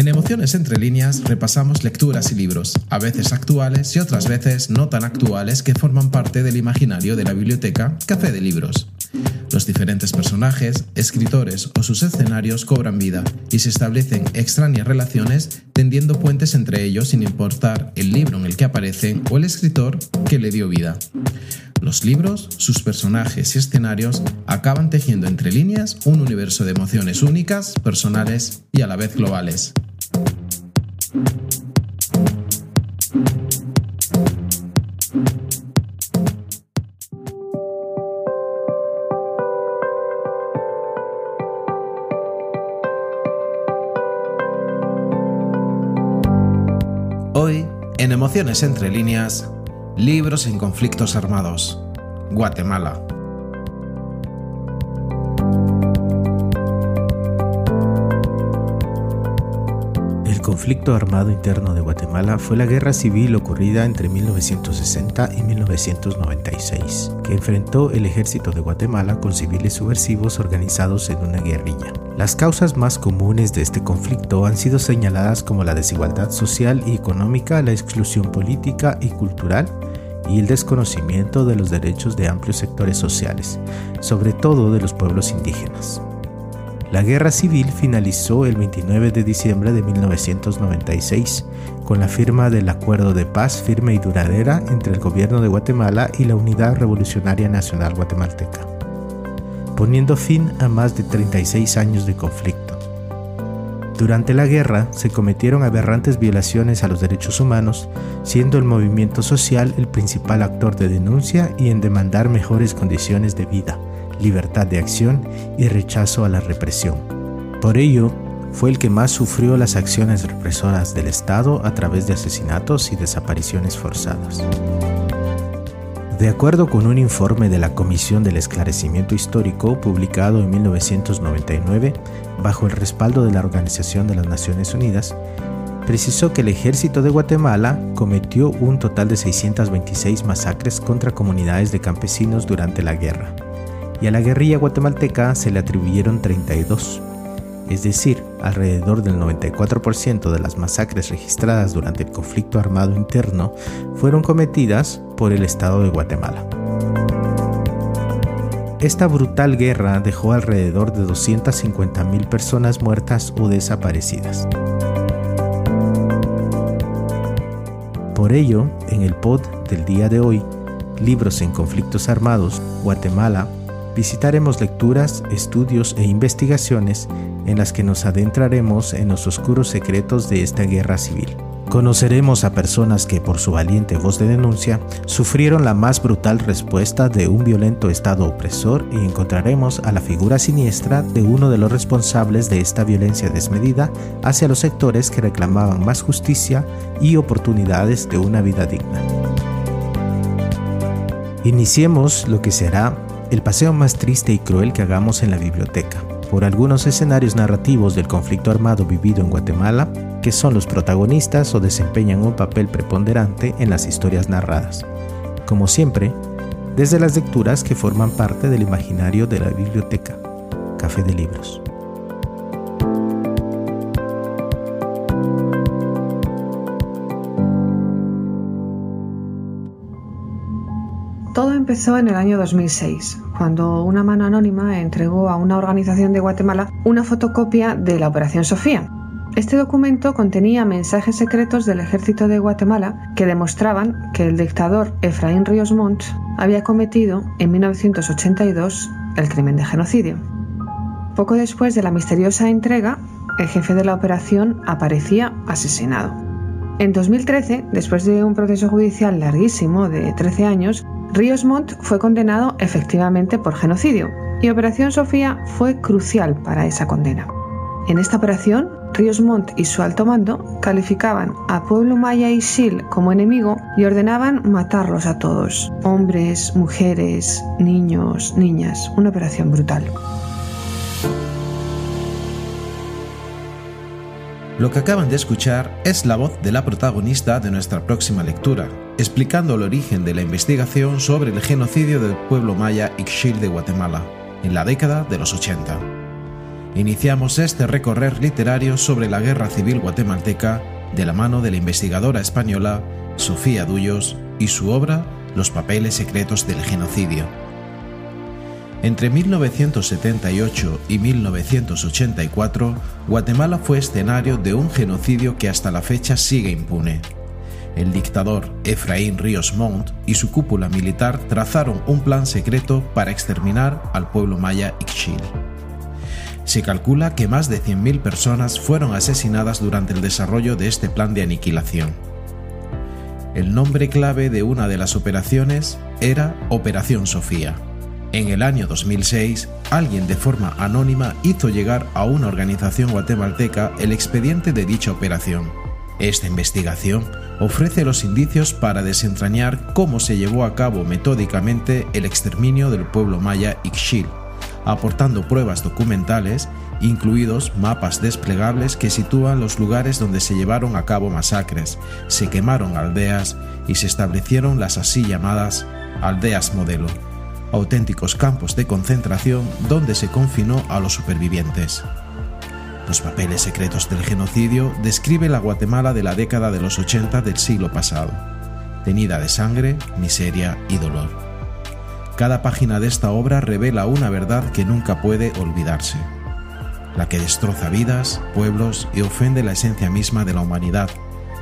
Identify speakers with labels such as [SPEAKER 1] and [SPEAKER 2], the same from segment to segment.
[SPEAKER 1] En Emociones entre líneas repasamos lecturas y libros, a veces actuales y otras veces no tan actuales que forman parte del imaginario de la biblioteca Café de Libros. Los diferentes personajes, escritores o sus escenarios cobran vida y se establecen extrañas relaciones tendiendo puentes entre ellos sin importar el libro en el que aparecen o el escritor que le dio vida. Los libros, sus personajes y escenarios acaban tejiendo entre líneas un universo de emociones únicas, personales y a la vez globales. Emociones entre líneas, libros en conflictos armados, Guatemala.
[SPEAKER 2] Conflicto armado interno de Guatemala fue la guerra civil ocurrida entre 1960 y 1996, que enfrentó el ejército de Guatemala con civiles subversivos organizados en una guerrilla. Las causas más comunes de este conflicto han sido señaladas como la desigualdad social y económica, la exclusión política y cultural, y el desconocimiento de los derechos de amplios sectores sociales, sobre todo de los pueblos indígenas. La guerra civil finalizó el 29 de diciembre de 1996 con la firma del Acuerdo de Paz firme y duradera entre el gobierno de Guatemala y la Unidad Revolucionaria Nacional Guatemalteca, poniendo fin a más de 36 años de conflicto. Durante la guerra se cometieron aberrantes violaciones a los derechos humanos, siendo el movimiento social el principal actor de denuncia y en demandar mejores condiciones de vida libertad de acción y rechazo a la represión. Por ello, fue el que más sufrió las acciones represoras del Estado a través de asesinatos y desapariciones forzadas. De acuerdo con un informe de la Comisión del Esclarecimiento Histórico publicado en 1999, bajo el respaldo de la Organización de las Naciones Unidas, precisó que el ejército de Guatemala cometió un total de 626 masacres contra comunidades de campesinos durante la guerra, y a la guerrilla guatemalteca se le atribuyeron 32, es decir, alrededor del 94% de las masacres registradas durante el conflicto armado interno fueron cometidas por el Estado de Guatemala. Esta brutal guerra dejó alrededor de 250.000 personas muertas o desaparecidas. Por ello, en el pod del día de hoy, Libros en Conflictos Armados, Guatemala, visitaremos lecturas, estudios e investigaciones en las que nos adentraremos en los oscuros secretos de esta guerra civil. Conoceremos a personas que por su valiente voz de denuncia sufrieron la más brutal respuesta de un violento Estado opresor y encontraremos a la figura siniestra de uno de los responsables de esta violencia desmedida hacia los sectores que reclamaban más justicia y oportunidades de una vida digna. Iniciemos lo que será el paseo más triste y cruel que hagamos en la biblioteca, por algunos escenarios narrativos del conflicto armado vivido en Guatemala, que son los protagonistas o desempeñan un papel preponderante en las historias narradas. Como siempre, desde las lecturas que forman parte del imaginario de la biblioteca, Café de Libros.
[SPEAKER 3] Empezó en el año 2006, cuando una mano anónima entregó a una organización de Guatemala una fotocopia de la Operación Sofía. Este documento contenía mensajes secretos del ejército de Guatemala que demostraban que el dictador Efraín Ríos Montt había cometido en 1982 el crimen de genocidio. Poco después de la misteriosa entrega, el jefe de la operación aparecía asesinado. En 2013, después de un proceso judicial larguísimo de 13 años, Ríos Montt fue condenado efectivamente por genocidio y Operación Sofía fue crucial para esa condena. En esta operación, Ríos Montt y su alto mando calificaban a Pueblo Maya y Sil como enemigo y ordenaban matarlos a todos, hombres, mujeres, niños, niñas, una operación brutal.
[SPEAKER 1] Lo que acaban de escuchar es la voz de la protagonista de nuestra próxima lectura, explicando el origen de la investigación sobre el genocidio del pueblo maya Ixchil de Guatemala, en la década de los 80. iniciamos este recorrer literario sobre la Guerra Civil Guatemalteca de la mano de la investigadora española Sofía Dullos y su obra Los papeles secretos del genocidio. Entre 1978 y 1984, Guatemala fue escenario de un genocidio que hasta la fecha sigue impune. El dictador Efraín Ríos Montt y su cúpula militar trazaron un plan secreto para exterminar al pueblo maya Ixchil. Se calcula que más de 100.000 personas fueron asesinadas durante el desarrollo de este plan de aniquilación. El nombre clave de una de las operaciones era Operación Sofía. En el año 2006, alguien de forma anónima hizo llegar a una organización guatemalteca el expediente de dicha operación. Esta investigación ofrece los indicios para desentrañar cómo se llevó a cabo metódicamente el exterminio del pueblo maya Ixchil, aportando pruebas documentales, incluidos mapas desplegables que sitúan los lugares donde se llevaron a cabo masacres, se quemaron aldeas y se establecieron las así llamadas aldeas modelo, auténticos campos de concentración donde se confinó a los supervivientes. Los papeles secretos del genocidio describe la Guatemala de la década de los 80 del siglo pasado, tenida de sangre, miseria y dolor. Cada página de esta obra revela una verdad que nunca puede olvidarse, la que destroza vidas, pueblos y ofende la esencia misma de la humanidad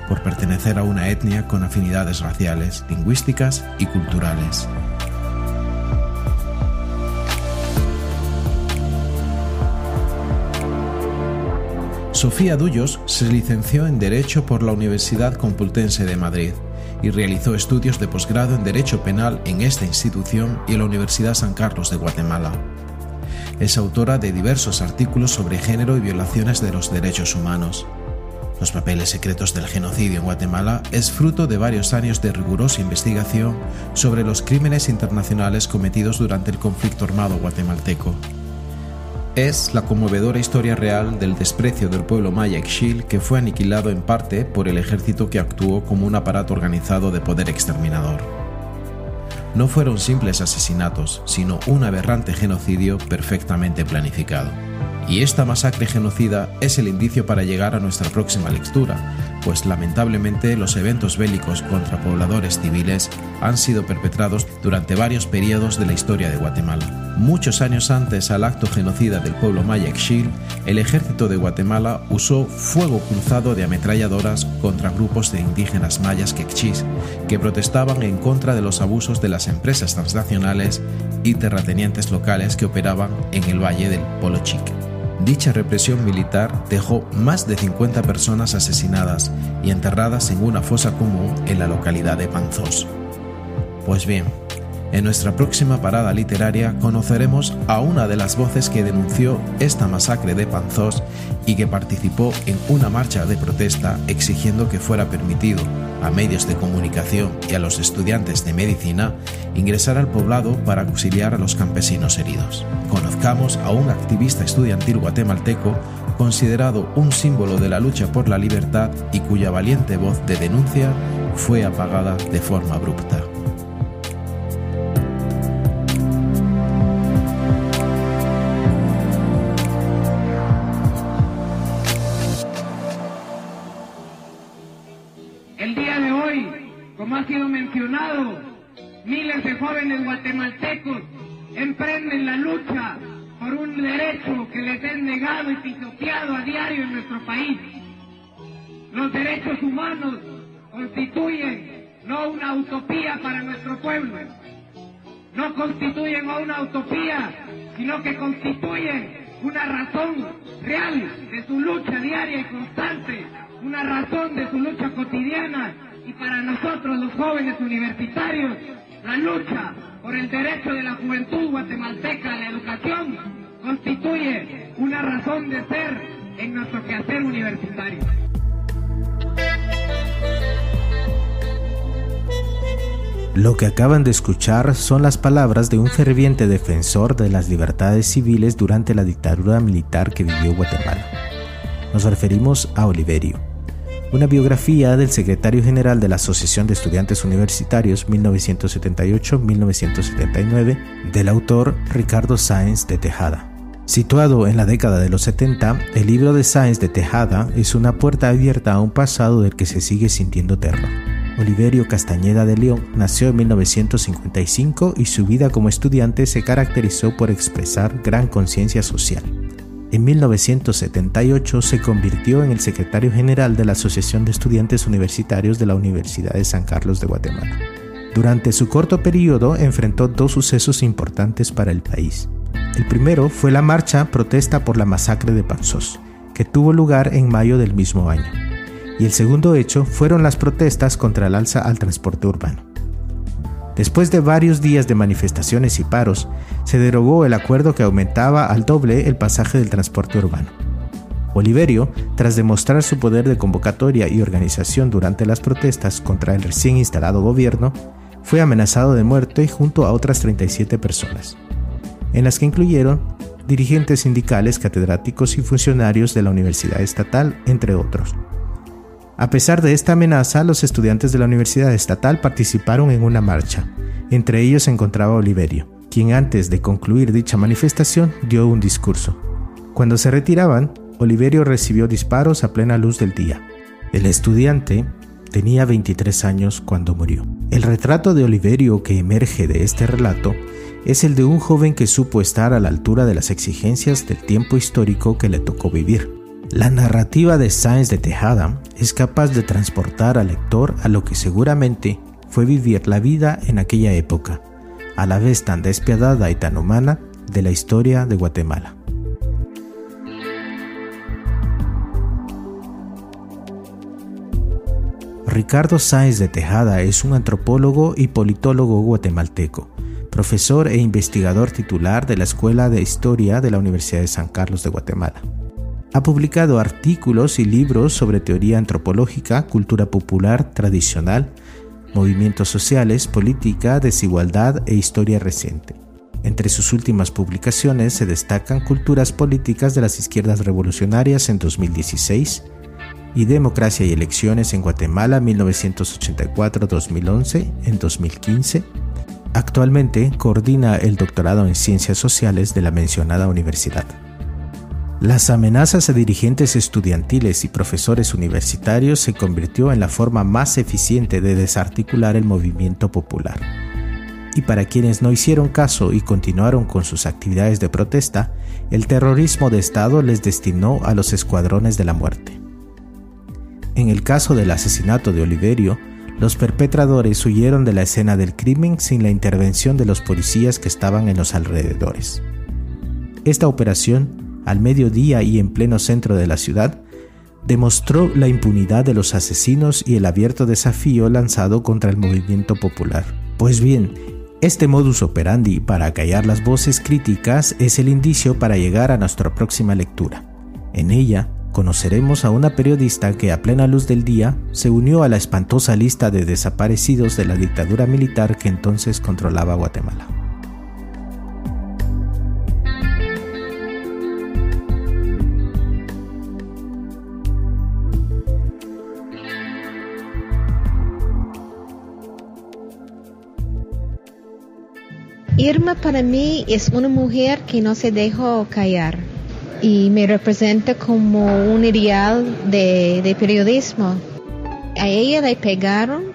[SPEAKER 1] por pertenecer a una etnia con afinidades raciales, lingüísticas y culturales. Sofía Dullos se licenció en Derecho por la Universidad Complutense de Madrid y realizó estudios de posgrado en Derecho Penal en esta institución y en la Universidad San Carlos de Guatemala. Es autora de diversos artículos sobre género y violaciones de los derechos humanos. Los papeles secretos del genocidio en Guatemala es fruto de varios años de rigurosa investigación sobre los crímenes internacionales cometidos durante el conflicto armado guatemalteco es la conmovedora historia real del desprecio del pueblo maya Ixchil que fue aniquilado en parte por el ejército que actuó como un aparato organizado de poder exterminador. No fueron simples asesinatos, sino un aberrante genocidio perfectamente planificado. Y esta masacre genocida es el indicio para llegar a nuestra próxima lectura, pues lamentablemente los eventos bélicos contra pobladores civiles han sido perpetrados durante varios periodos de la historia de Guatemala. Muchos años antes al acto genocida del pueblo maya Xil, el ejército de Guatemala usó fuego cruzado de ametralladoras contra grupos de indígenas mayas quechís que protestaban en contra de los abusos de las empresas transnacionales y terratenientes locales que operaban en el valle del Polo Chique. Dicha represión militar dejó más de 50 personas asesinadas y enterradas en una fosa común en la localidad de Panzós. Pues bien, en nuestra próxima parada literaria conoceremos a una de las voces que denunció esta masacre de Panzós y que participó en una marcha de protesta exigiendo que fuera permitido a medios de comunicación y a los estudiantes de medicina ingresar al poblado para auxiliar a los campesinos heridos. Conozcamos a un activista estudiantil guatemalteco considerado un símbolo de la lucha por la libertad y cuya valiente voz de denuncia fue apagada de forma abrupta.
[SPEAKER 4] Miles de jóvenes guatemaltecos emprenden la lucha por un derecho que les es negado y pisoteado a diario en nuestro país. Los derechos humanos constituyen no una utopía para nuestro pueblo, no constituyen una utopía, sino que constituyen una razón real de su lucha diaria y constante, una razón de su lucha cotidiana y para nosotros los jóvenes universitarios la lucha por el derecho de la juventud guatemalteca a la educación constituye una razón de ser en nuestro quehacer universitario.
[SPEAKER 2] Lo que acaban de escuchar son las palabras de un ferviente defensor de las libertades civiles durante la dictadura militar que vivió Guatemala. Nos referimos a Oliverio una biografía del secretario general de la Asociación de Estudiantes Universitarios 1978-1979 del autor Ricardo Sáenz de Tejada. Situado en la década de los 70, el libro de Sáenz de Tejada es una puerta abierta a un pasado del que se sigue sintiendo terror. Oliverio Castañeda de León nació en 1955 y su vida como estudiante se caracterizó por expresar gran conciencia social. En 1978 se convirtió en el secretario general de la Asociación de Estudiantes Universitarios de la Universidad de San Carlos de Guatemala. Durante su corto periodo enfrentó dos sucesos importantes para el país. El primero fue la marcha protesta por la masacre de Panzós, que tuvo lugar en mayo del mismo año. Y el segundo hecho fueron las protestas contra el alza al transporte urbano. Después de varios días de manifestaciones y paros, se derogó el acuerdo que aumentaba al doble el pasaje del transporte urbano. Oliverio, tras demostrar su poder de convocatoria y organización durante las protestas contra el recién instalado gobierno, fue amenazado de muerte junto a otras 37 personas en las que incluyeron dirigentes sindicales, catedráticos y funcionarios de la Universidad Estatal, entre otros. A pesar de esta amenaza, los estudiantes de la Universidad Estatal participaron en una marcha. Entre ellos se encontraba Oliverio, quien antes de concluir dicha manifestación dio un discurso. Cuando se retiraban, Oliverio recibió disparos a plena luz del día. El estudiante tenía 23 años cuando murió. El retrato de Oliverio que emerge de este relato es el de un joven que supo estar a la altura de las exigencias del tiempo histórico que le tocó vivir. La narrativa de Sáenz de Tejada es capaz de transportar al lector a lo que seguramente fue vivir la vida en aquella época, a la vez tan despiadada y tan humana de la historia de Guatemala. Ricardo Sáenz de Tejada es un antropólogo y politólogo guatemalteco profesor e investigador titular de la Escuela de Historia de la Universidad de San Carlos de Guatemala. Ha publicado artículos y libros sobre teoría antropológica, cultura popular tradicional, movimientos sociales, política, desigualdad e historia reciente. Entre sus últimas publicaciones se destacan Culturas Políticas de las Izquierdas Revolucionarias en 2016 y Democracia y Elecciones en Guatemala 1984-2011 en 2015 Actualmente coordina el doctorado en Ciencias Sociales de la mencionada universidad. Las amenazas a dirigentes estudiantiles y profesores universitarios se convirtió en la forma más eficiente de desarticular el movimiento popular. Y para quienes no hicieron caso y continuaron con sus actividades de protesta, el terrorismo de Estado les destinó a los escuadrones de la muerte. En el caso del asesinato de Oliverio, los perpetradores huyeron de la escena del crimen sin la intervención de los policías que estaban en los alrededores. Esta operación, al mediodía y en pleno centro de la ciudad, demostró la impunidad de los asesinos y el abierto desafío lanzado contra el movimiento popular. Pues bien, este modus operandi para callar las voces críticas es el indicio para llegar a nuestra próxima lectura. En ella, conoceremos a una periodista que a plena luz del día se unió a la espantosa lista de desaparecidos de la dictadura militar que entonces controlaba Guatemala.
[SPEAKER 5] Irma para mí es una mujer que no se dejó callar y me representa como un ideal de, periodismo. A ella le pegaron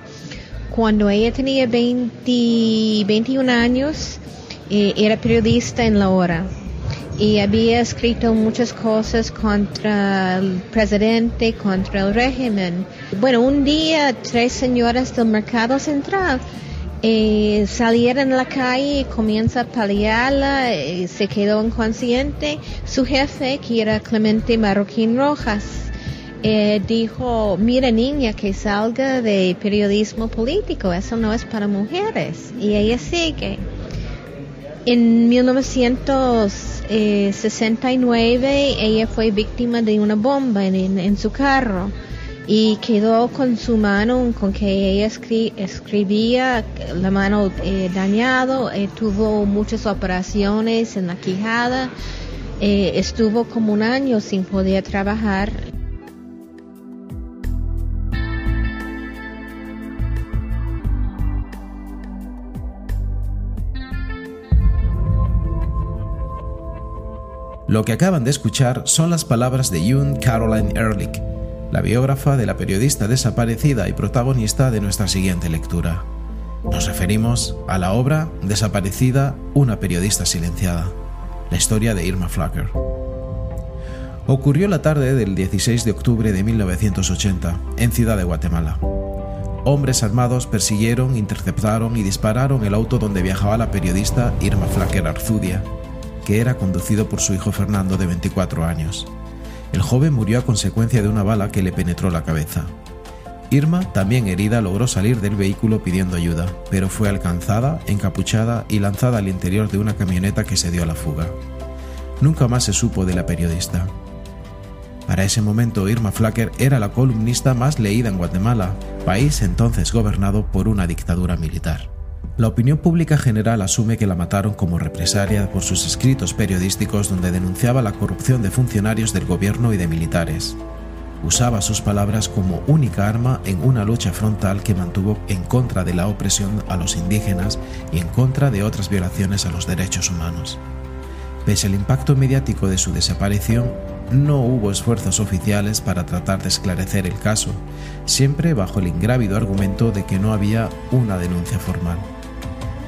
[SPEAKER 5] cuando ella tenía 20, 21 años, eh, era periodista en La Hora y había escrito muchas cosas contra el presidente, contra el régimen. Bueno, un día tres señoras del mercado central eh, salieron a la calle y comienza a paliarla, eh, se quedó inconsciente. Su jefe, que era Clemente Marroquín Rojas, eh, dijo, mira niña, que salga de periodismo político, eso no es para mujeres. Y ella sigue. En 1969 ella fue víctima de una bomba en su carro y quedó con su mano con que ella escribía, la mano eh, dañado, eh, tuvo muchas operaciones en la quijada, eh, estuvo como un año sin poder trabajar.
[SPEAKER 1] Lo que acaban de escuchar son las palabras de June Caroline Ehrlich, la biógrafa de la periodista desaparecida y protagonista de nuestra siguiente lectura. Nos referimos a la obra Desaparecida, una periodista silenciada, la historia de Irma Flacker. Ocurrió la tarde del 16 de octubre de 1980, en Ciudad de Guatemala. Hombres armados persiguieron, interceptaron y dispararon el auto donde viajaba la periodista Irma Flacker Arzudia, que era conducido por su hijo Fernando de 24 años. El joven murió a consecuencia de una bala que le penetró la cabeza. Irma, también herida, logró salir del vehículo pidiendo ayuda, pero fue alcanzada, encapuchada y lanzada al interior de una camioneta que se dio a la fuga. Nunca más se supo de la periodista. Para ese momento, Irma Flacker era la columnista más leída en Guatemala, país entonces gobernado por una dictadura militar. La opinión pública general asume que la mataron como represalia por sus escritos periodísticos donde denunciaba la corrupción de funcionarios del gobierno y de militares. Usaba sus palabras como única arma en una lucha frontal que mantuvo en contra de la opresión a los indígenas y en contra de otras violaciones a los derechos humanos. Pese al impacto mediático de su desaparición, no hubo esfuerzos oficiales para tratar de esclarecer el caso, siempre bajo el ingrávido argumento de que no había una denuncia formal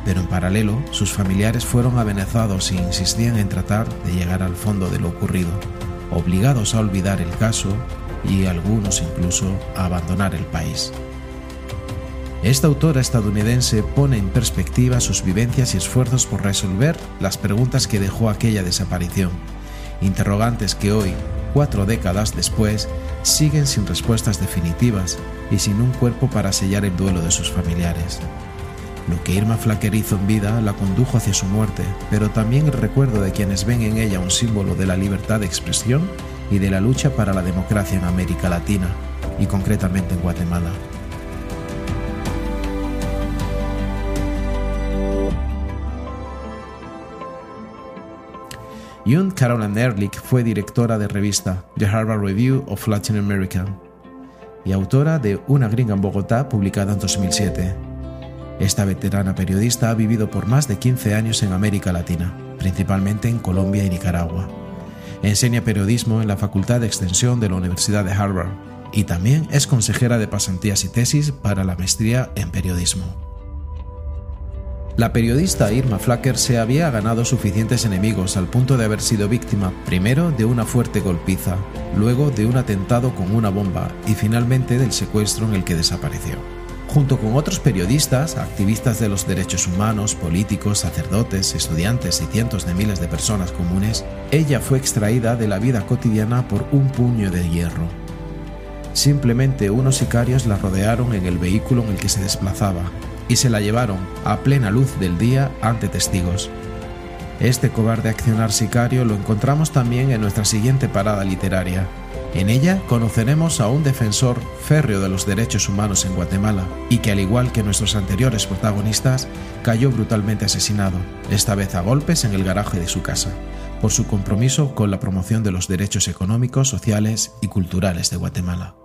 [SPEAKER 1] pero en paralelo sus familiares fueron amenazados e insistían en tratar de llegar al fondo de lo ocurrido, obligados a olvidar el caso y algunos incluso a abandonar el país. Esta autora estadounidense pone en perspectiva sus vivencias y esfuerzos por resolver las preguntas que dejó aquella desaparición, interrogantes que hoy, cuatro décadas después, siguen sin respuestas definitivas y sin un cuerpo para sellar el duelo de sus familiares. Lo que Irma Flacker hizo en vida la condujo hacia su muerte, pero también el recuerdo de quienes ven en ella un símbolo de la libertad de expresión y de la lucha para la democracia en América Latina, y concretamente en Guatemala. June Caroline Ehrlich fue directora de revista The Harvard Review of Latin America y autora de Una gringa en Bogotá publicada en 2007 esta veterana periodista ha vivido por más de 15 años en América Latina, principalmente en Colombia y Nicaragua. Enseña periodismo en la Facultad de Extensión de la Universidad de Harvard y también es consejera de pasantías y tesis para la maestría en periodismo. La periodista Irma Flacker se había ganado suficientes enemigos al punto de haber sido víctima primero de una fuerte golpiza, luego de un atentado con una bomba y finalmente del secuestro en el que desapareció. Junto con otros periodistas, activistas de los derechos humanos, políticos, sacerdotes, estudiantes y cientos de miles de personas comunes, ella fue extraída de la vida cotidiana por un puño de hierro. Simplemente unos sicarios la rodearon en el vehículo en el que se desplazaba y se la llevaron a plena luz del día ante testigos. Este cobarde accionar sicario lo encontramos también en nuestra siguiente parada literaria, en ella conoceremos a un defensor férreo de los derechos humanos en Guatemala y que al igual que nuestros anteriores protagonistas cayó brutalmente asesinado, esta vez a golpes en el garaje de su casa, por su compromiso con la promoción de los derechos económicos, sociales y culturales de Guatemala.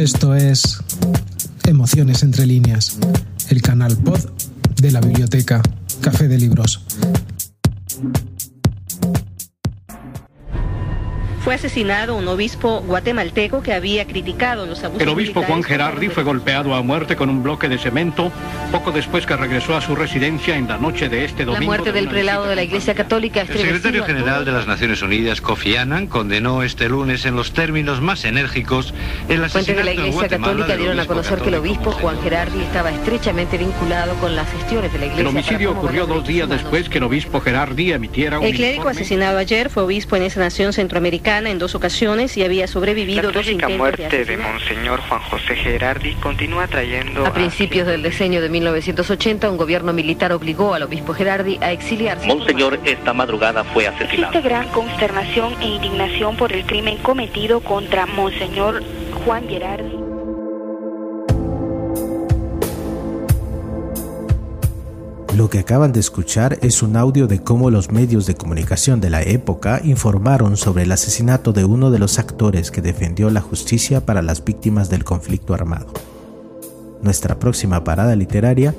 [SPEAKER 1] Esto es Emociones entre líneas, el canal pod de la biblioteca Café de Libros.
[SPEAKER 6] Fue asesinado un obispo guatemalteco que había criticado los abusos.
[SPEAKER 7] El obispo Juan Gerardi fue golpeado a muerte con un bloque de cemento poco después que regresó a su residencia en la noche de este domingo.
[SPEAKER 6] La muerte del prelado de la Iglesia Católica.
[SPEAKER 8] El secretario general de las Naciones Unidas, Kofi Annan, condenó este lunes en los términos más enérgicos el asesinato
[SPEAKER 6] Fuentes de la Iglesia Católica dieron a conocer que el obispo Juan Gerardi estaba estrechamente vinculado con las gestiones de la Iglesia.
[SPEAKER 7] El homicidio ocurrió dos días después que el obispo Gerardi emitiera un
[SPEAKER 6] El clérigo asesinado ayer fue obispo en esa nación centroamericana en dos ocasiones y había sobrevivido
[SPEAKER 9] la
[SPEAKER 6] dos intentos
[SPEAKER 9] muerte de, Monseñor Juan José Gerardi continúa trayendo...
[SPEAKER 6] A principios del diseño de 1980, un gobierno militar obligó al obispo Gerardi a exiliarse.
[SPEAKER 10] Monseñor esta madrugada fue asesinado.
[SPEAKER 11] Existe gran consternación e indignación por el crimen cometido contra Monseñor Juan Gerardi.
[SPEAKER 2] Lo que acaban de escuchar es un audio de cómo los medios de comunicación de la época informaron sobre el asesinato de uno de los actores que defendió la justicia para las víctimas del conflicto armado. Nuestra próxima parada literaria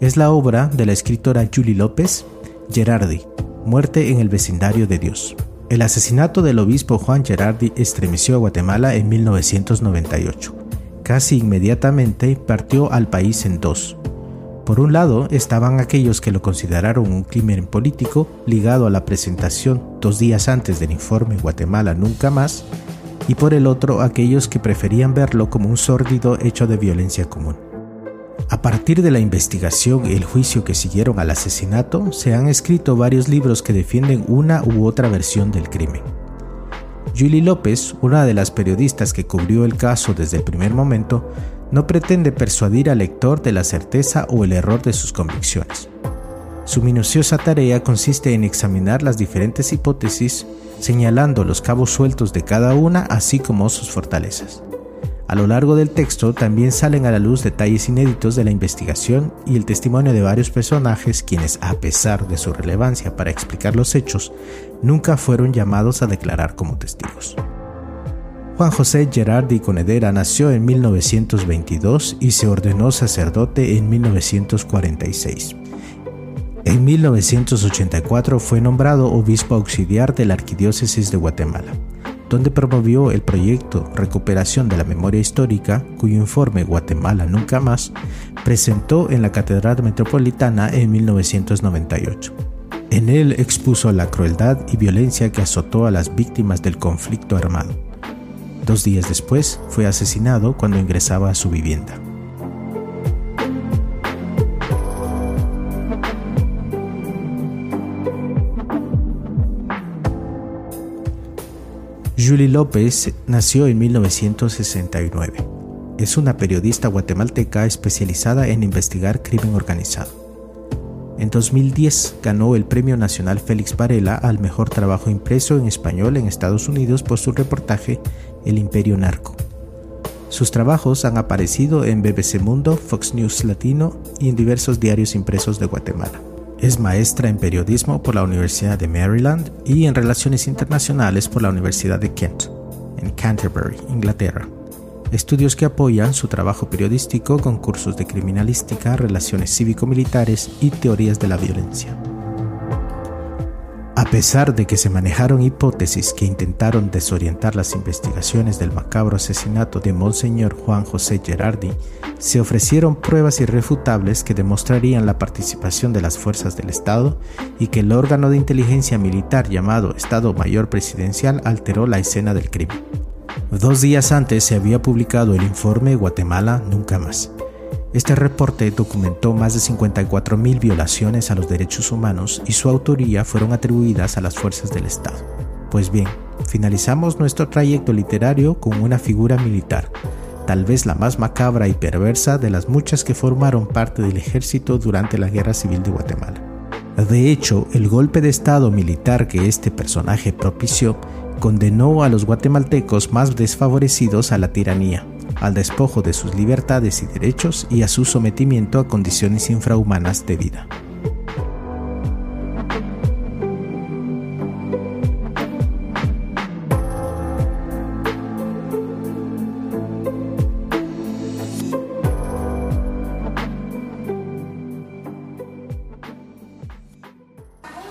[SPEAKER 2] es la obra de la escritora Julie López, Gerardi, Muerte en el vecindario de Dios. El asesinato del obispo Juan Gerardi estremeció a Guatemala en 1998. Casi inmediatamente partió al país en dos, por un lado estaban aquellos que lo consideraron un crimen político ligado a la presentación dos días antes del informe Guatemala Nunca Más, y por el otro aquellos que preferían verlo como un sórdido hecho de violencia común. A partir de la investigación y el juicio que siguieron al asesinato, se han escrito varios libros que defienden una u otra versión del crimen. Julie López, una de las periodistas que cubrió el caso desde el primer momento, no pretende persuadir al lector de la certeza o el error de sus convicciones. Su minuciosa tarea consiste en examinar las diferentes hipótesis, señalando los cabos sueltos de cada una, así como sus fortalezas. A lo largo del texto también salen a la luz detalles inéditos de la investigación y el testimonio de varios personajes quienes, a pesar de su relevancia para explicar los hechos, nunca fueron llamados a declarar como testigos. Juan José Gerardi Conedera nació en 1922 y se ordenó sacerdote en 1946. En 1984 fue nombrado obispo auxiliar de la Arquidiócesis de Guatemala, donde promovió el proyecto Recuperación de la Memoria Histórica, cuyo informe Guatemala Nunca Más presentó en la Catedral Metropolitana en 1998. En él expuso la crueldad y violencia que azotó a las víctimas del conflicto armado Dos días después fue asesinado cuando ingresaba a su vivienda. Julie López nació en 1969. Es una periodista guatemalteca especializada en investigar crimen organizado. En 2010 ganó el Premio Nacional Félix Varela al mejor trabajo impreso en español en Estados Unidos por su reportaje el Imperio Narco. Sus trabajos han aparecido en BBC Mundo, Fox News Latino y en diversos diarios impresos de Guatemala. Es maestra en periodismo por la Universidad de Maryland y en relaciones internacionales por la Universidad de Kent, en Canterbury, Inglaterra. Estudios que apoyan su trabajo periodístico con cursos de criminalística, relaciones cívico-militares y teorías de la violencia. A pesar de que se manejaron hipótesis que intentaron desorientar las investigaciones del macabro asesinato de Monseñor Juan José Gerardi, se ofrecieron pruebas irrefutables que demostrarían la participación de las fuerzas del Estado y que el órgano de inteligencia militar llamado Estado Mayor Presidencial alteró la escena del crimen. Dos días antes se había publicado el informe Guatemala Nunca Más, este reporte documentó más de 54.000 violaciones a los derechos humanos y su autoría fueron atribuidas a las fuerzas del Estado. Pues bien, finalizamos nuestro trayecto literario con una figura militar, tal vez la más macabra y perversa de las muchas que formaron parte del ejército durante la Guerra Civil de Guatemala. De hecho, el golpe de Estado militar que este personaje propició condenó a los guatemaltecos más desfavorecidos a la tiranía, al despojo de sus libertades y derechos y a su sometimiento a condiciones infrahumanas de vida.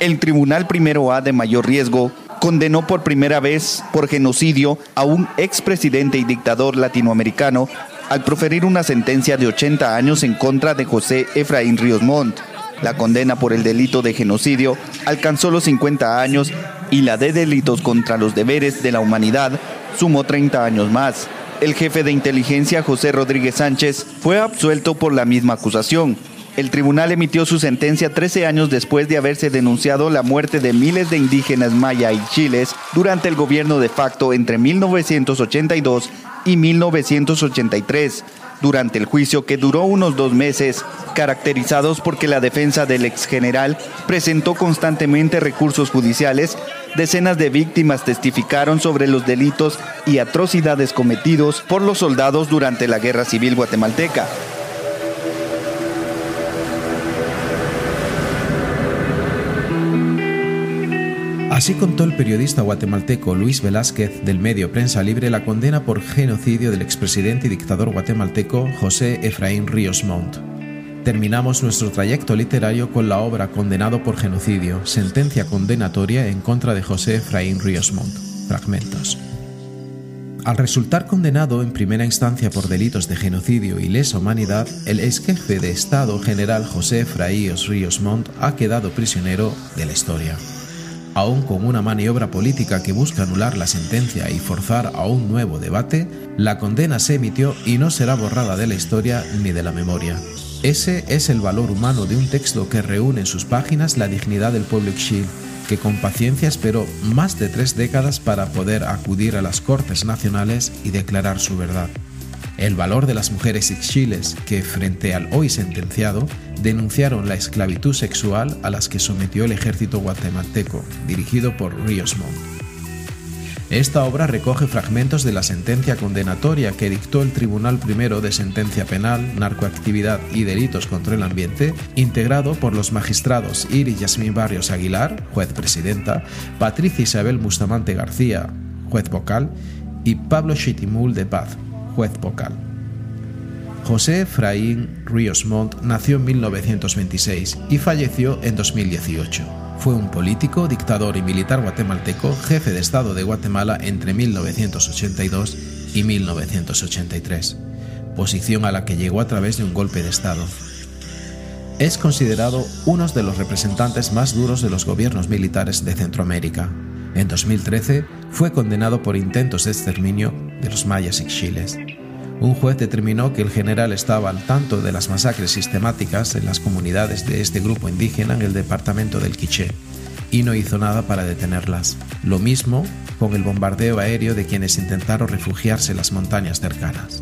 [SPEAKER 11] El Tribunal Primero A de mayor riesgo condenó por primera vez por genocidio a un expresidente y dictador latinoamericano al proferir una sentencia de 80 años en contra de José Efraín Ríos Montt. La condena por el delito de genocidio alcanzó los 50 años y la de delitos contra los deberes de la humanidad sumó 30 años más. El jefe de inteligencia José Rodríguez Sánchez fue absuelto por la misma acusación, el tribunal emitió su sentencia 13 años después de haberse denunciado la muerte de miles de indígenas maya y chiles durante el gobierno de facto entre 1982 y 1983, durante el juicio que duró unos dos meses, caracterizados porque la defensa del ex general presentó constantemente recursos judiciales, decenas de víctimas testificaron sobre los delitos y atrocidades cometidos por los soldados durante la Guerra Civil guatemalteca.
[SPEAKER 1] Así contó el periodista guatemalteco Luis Velázquez del medio Prensa Libre la condena por genocidio del expresidente y dictador guatemalteco José Efraín Ríos Montt. Terminamos nuestro trayecto literario con la obra Condenado por genocidio, sentencia condenatoria en contra de José Efraín Ríos Montt. Fragmentos. Al resultar condenado en primera instancia por delitos de genocidio y lesa humanidad, el ex jefe de Estado general José Efraín Ríos Montt ha quedado prisionero de la historia. Aún con una maniobra política que busca anular la sentencia y forzar a un nuevo debate, la condena se emitió y no será borrada de la historia ni de la memoria. Ese es el valor humano de un texto que reúne en sus páginas la dignidad del pueblo Ixil, que con paciencia esperó más de tres décadas para poder acudir a las Cortes Nacionales y declarar su verdad el valor de las mujeres ixchiles que, frente al hoy sentenciado, denunciaron la esclavitud sexual a las que sometió el ejército guatemalteco, dirigido por Ríos Montt. Esta obra recoge fragmentos de la sentencia condenatoria que dictó el Tribunal Primero de Sentencia Penal, Narcoactividad y Delitos contra el Ambiente, integrado por los magistrados Iri Yasmín Barrios Aguilar, juez presidenta, Patricia Isabel Bustamante García, juez vocal, y Pablo Chitimul de Paz, juez vocal. José Efraín Ríos Montt nació en 1926 y falleció en 2018. Fue un político, dictador y militar guatemalteco, jefe de Estado de Guatemala entre 1982 y 1983, posición a la que llegó a través de un golpe de Estado. Es considerado uno de los representantes más duros de los gobiernos militares de Centroamérica. En 2013 fue condenado por intentos de exterminio de los mayas y chiles. Un juez determinó que el general estaba al tanto de las masacres sistemáticas en las comunidades de este grupo indígena en el departamento del Quiché y no hizo nada para detenerlas. Lo mismo con el bombardeo aéreo de quienes intentaron refugiarse en las montañas cercanas.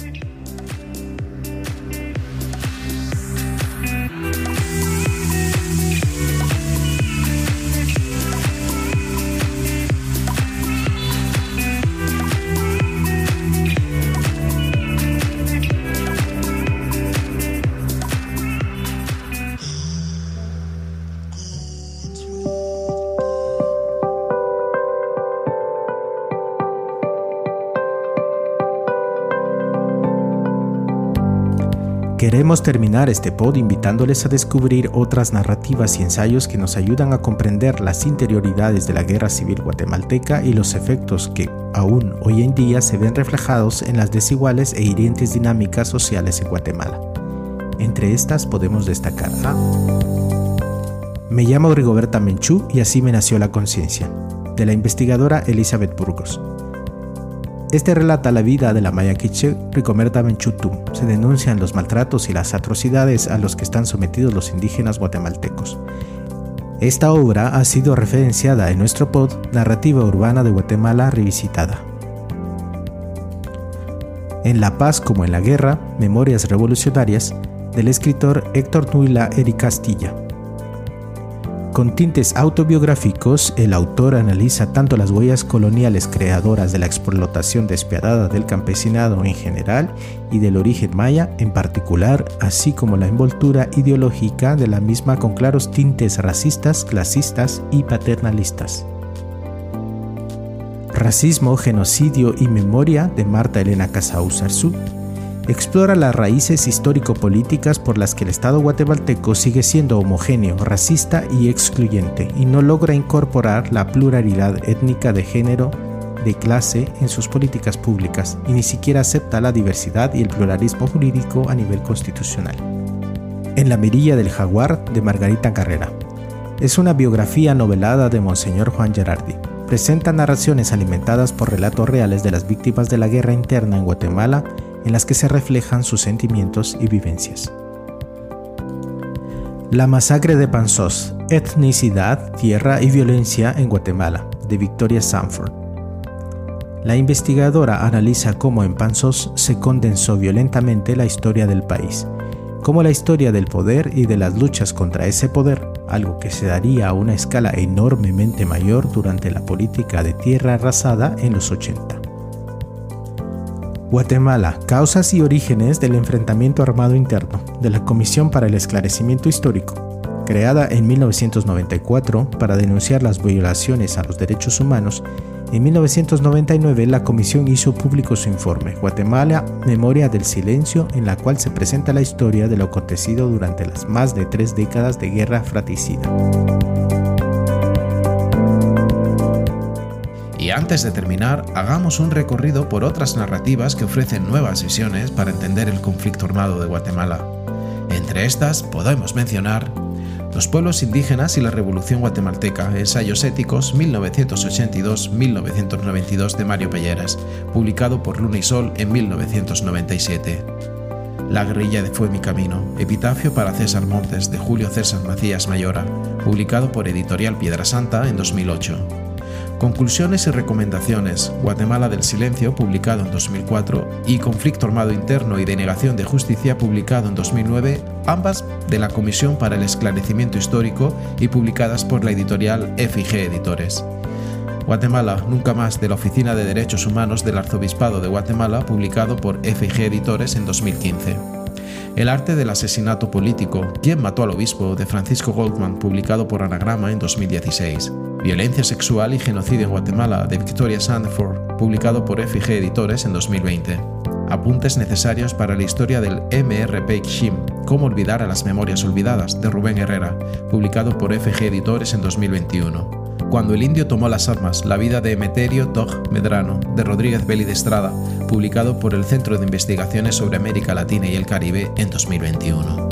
[SPEAKER 2] Queremos terminar este pod invitándoles a descubrir otras narrativas y ensayos que nos ayudan a comprender las interioridades de la guerra civil guatemalteca y los efectos que aún hoy en día se ven reflejados en las desiguales e hirientes dinámicas sociales en Guatemala. Entre estas podemos destacar a Me llamo Rigoberta Menchú y así me nació la conciencia, de la investigadora Elizabeth Burgos. Este relata la vida de la maya quiche Ricomerta Menchutum. Se denuncian los maltratos y las atrocidades a los que están sometidos los indígenas guatemaltecos. Esta obra ha sido referenciada en nuestro pod Narrativa Urbana de Guatemala Revisitada. En La Paz como en la Guerra, Memorias Revolucionarias, del escritor Héctor Nuila Eri Castilla. Con tintes autobiográficos, el autor analiza tanto las huellas coloniales creadoras de la explotación despiadada del campesinado en general y del origen maya en particular, así como la envoltura ideológica de la misma con claros tintes racistas, clasistas y paternalistas. Racismo, genocidio y memoria de Marta Elena Casau Sarzú explora las raíces histórico-políticas por las que el Estado guatemalteco sigue siendo homogéneo, racista y excluyente, y no logra incorporar la pluralidad étnica de género, de clase en sus políticas públicas, y ni siquiera acepta la diversidad y el pluralismo jurídico a nivel constitucional. En la mirilla del jaguar de Margarita Carrera. Es una biografía novelada de Monseñor Juan Gerardi. Presenta narraciones alimentadas por relatos reales de las víctimas de la guerra interna en Guatemala en las que se reflejan sus sentimientos y vivencias. La masacre de Panzós, etnicidad, tierra y violencia en Guatemala, de Victoria Sanford. La investigadora analiza cómo en Panzós se condensó violentamente la historia del país, como la historia del poder y de las luchas contra ese poder, algo que se daría a una escala enormemente mayor durante la política de tierra arrasada en los 80. Guatemala, causas y orígenes del enfrentamiento armado interno, de la Comisión para el Esclarecimiento Histórico, Creada en 1994 para denunciar las violaciones a los derechos humanos, en 1999 la comisión hizo público su informe Guatemala, Memoria del Silencio, en la cual se presenta la historia de lo acontecido durante las más de tres décadas de guerra fratricida.
[SPEAKER 1] Y antes de terminar, hagamos un recorrido por otras narrativas que ofrecen nuevas visiones para entender el conflicto armado de Guatemala. Entre estas podemos mencionar los pueblos indígenas y la Revolución Guatemalteca, Ensayos Éticos 1982-1992 de Mario Pelleras, publicado por Luna y Sol en 1997. La guerrilla de Fue mi camino, epitafio para César Montes de Julio César Macías Mayora, publicado por Editorial Piedra Santa en 2008. Conclusiones y recomendaciones, Guatemala del Silencio, publicado en 2004, y Conflicto Armado Interno y Denegación de Justicia, publicado en 2009, ambas de la Comisión para el Esclarecimiento Histórico y publicadas por la editorial FIG Editores. Guatemala, nunca más, de la Oficina de Derechos Humanos del Arzobispado de Guatemala, publicado por FIG Editores en 2015. El arte del asesinato político, ¿Quién mató al obispo? de Francisco Goldman, publicado por Anagrama en 2016. Violencia sexual y genocidio en Guatemala de Victoria Sandford, publicado por FG Editores en 2020. Apuntes necesarios para la historia del MRP Xim, Cómo olvidar a las memorias olvidadas, de Rubén Herrera, publicado por FG Editores en 2021. Cuando el indio tomó las armas, la vida de Emeterio Dog Medrano, de Rodríguez Belli de Estrada, publicado por el Centro de Investigaciones sobre América Latina y el Caribe en 2021.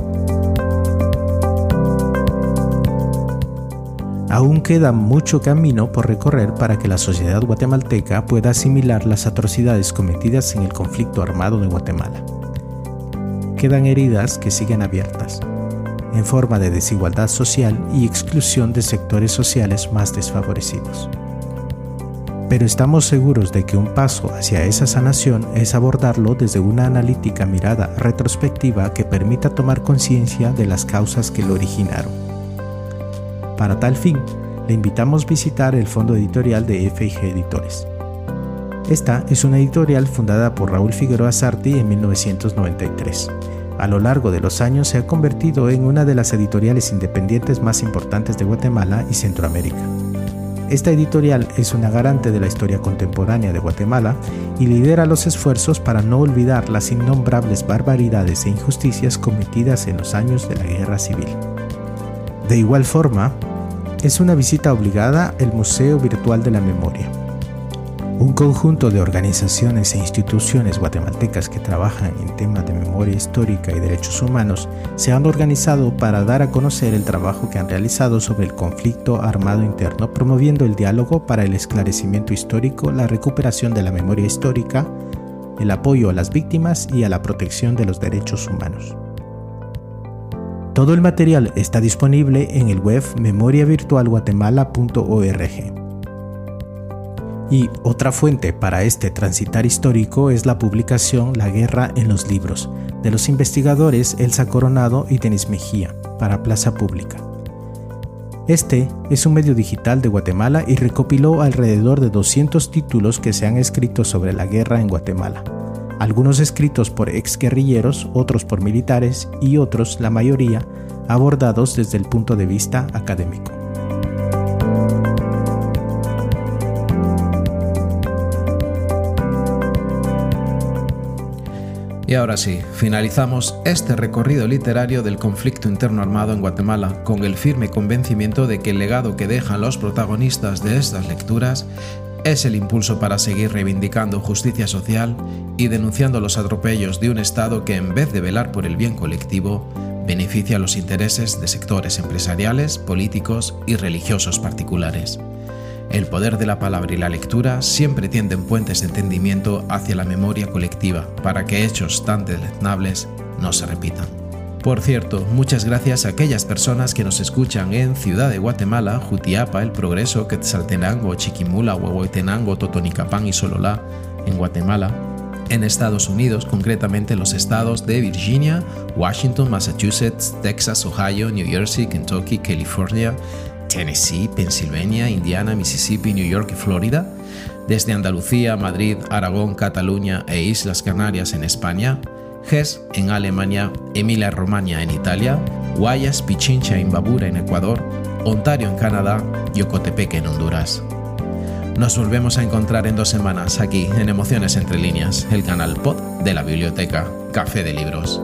[SPEAKER 2] Aún queda mucho camino por recorrer para que la sociedad guatemalteca pueda asimilar las atrocidades cometidas en el conflicto armado de Guatemala. Quedan heridas que siguen abiertas, en forma de desigualdad social y exclusión de sectores sociales más desfavorecidos. Pero estamos seguros de que un paso hacia esa sanación es abordarlo desde una analítica mirada retrospectiva que permita tomar conciencia de las causas que lo originaron para tal fin, le invitamos a visitar el fondo editorial de FIG Editores. Esta es una editorial fundada por Raúl Figueroa Sarti en 1993. A lo largo de los años se ha convertido en una de las editoriales independientes más importantes de Guatemala y Centroamérica. Esta editorial es una garante de la historia contemporánea de Guatemala y lidera los esfuerzos para no olvidar las innombrables barbaridades e injusticias cometidas en los años de la Guerra Civil. De igual forma, es una visita obligada el Museo Virtual de la Memoria. Un conjunto de organizaciones e instituciones guatemaltecas que trabajan en temas de memoria histórica y derechos humanos se han organizado para dar a conocer el trabajo que han realizado sobre el conflicto armado interno, promoviendo el diálogo para el esclarecimiento histórico, la recuperación de la memoria histórica, el apoyo a las víctimas y a la protección de los derechos humanos. Todo el material está disponible en el web memoriavirtualguatemala.org. Y otra fuente para este transitar histórico es la publicación La guerra en los libros, de los investigadores Elsa Coronado y Denis Mejía, para Plaza Pública. Este es un medio digital de Guatemala y recopiló alrededor de 200 títulos que se han escrito sobre la guerra en Guatemala algunos escritos por exguerrilleros, otros por militares y otros, la mayoría, abordados desde el punto de vista académico.
[SPEAKER 1] Y ahora sí, finalizamos este recorrido literario del conflicto interno armado en Guatemala con el firme convencimiento de que el legado que dejan los protagonistas de estas lecturas es el impulso para seguir reivindicando justicia social y denunciando los atropellos de un Estado que en vez de velar por el bien colectivo, beneficia los intereses de sectores empresariales, políticos y religiosos particulares. El poder de la palabra y la lectura siempre tienden puentes de entendimiento hacia la memoria colectiva para que hechos tan deleznables no se repitan. Por cierto, muchas gracias a aquellas personas que nos escuchan en Ciudad de Guatemala, Jutiapa, El Progreso, Quetzaltenango, Chiquimula, Huehuetenango, Totonicapán y Sololá, en Guatemala, en Estados Unidos, concretamente los estados de Virginia, Washington, Massachusetts, Texas, Ohio, New Jersey, Kentucky, California, Tennessee, Pennsylvania, Indiana, Mississippi, New York y Florida, desde Andalucía, Madrid, Aragón, Cataluña e Islas Canarias en España, Hesse en Alemania, Emilia-Romagna en Italia, Guayas, Pichincha, Imbabura en Ecuador, Ontario en Canadá y Ocotepeque en Honduras. Nos volvemos a encontrar en dos semanas aquí en Emociones Entre Líneas, el canal pod de la biblioteca Café de Libros.